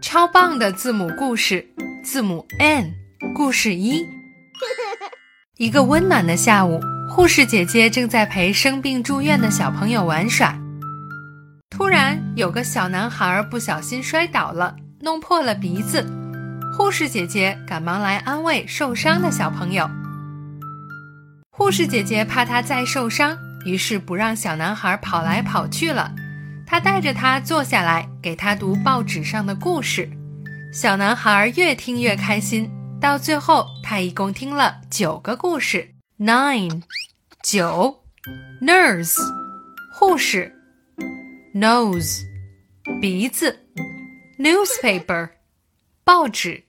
超棒的字母故事，字母 N，故事一。一个温暖的下午，护士姐姐正在陪生病住院的小朋友玩耍。突然，有个小男孩不小心摔倒了，弄破了鼻子。护士姐姐赶忙来安慰受伤的小朋友。护士姐姐怕他再受伤，于是不让小男孩跑来跑去了。他带着他坐下来，给他读报纸上的故事。小男孩越听越开心，到最后他一共听了九个故事。Nine，九，nurse，护士，nose，鼻子，newspaper，报纸。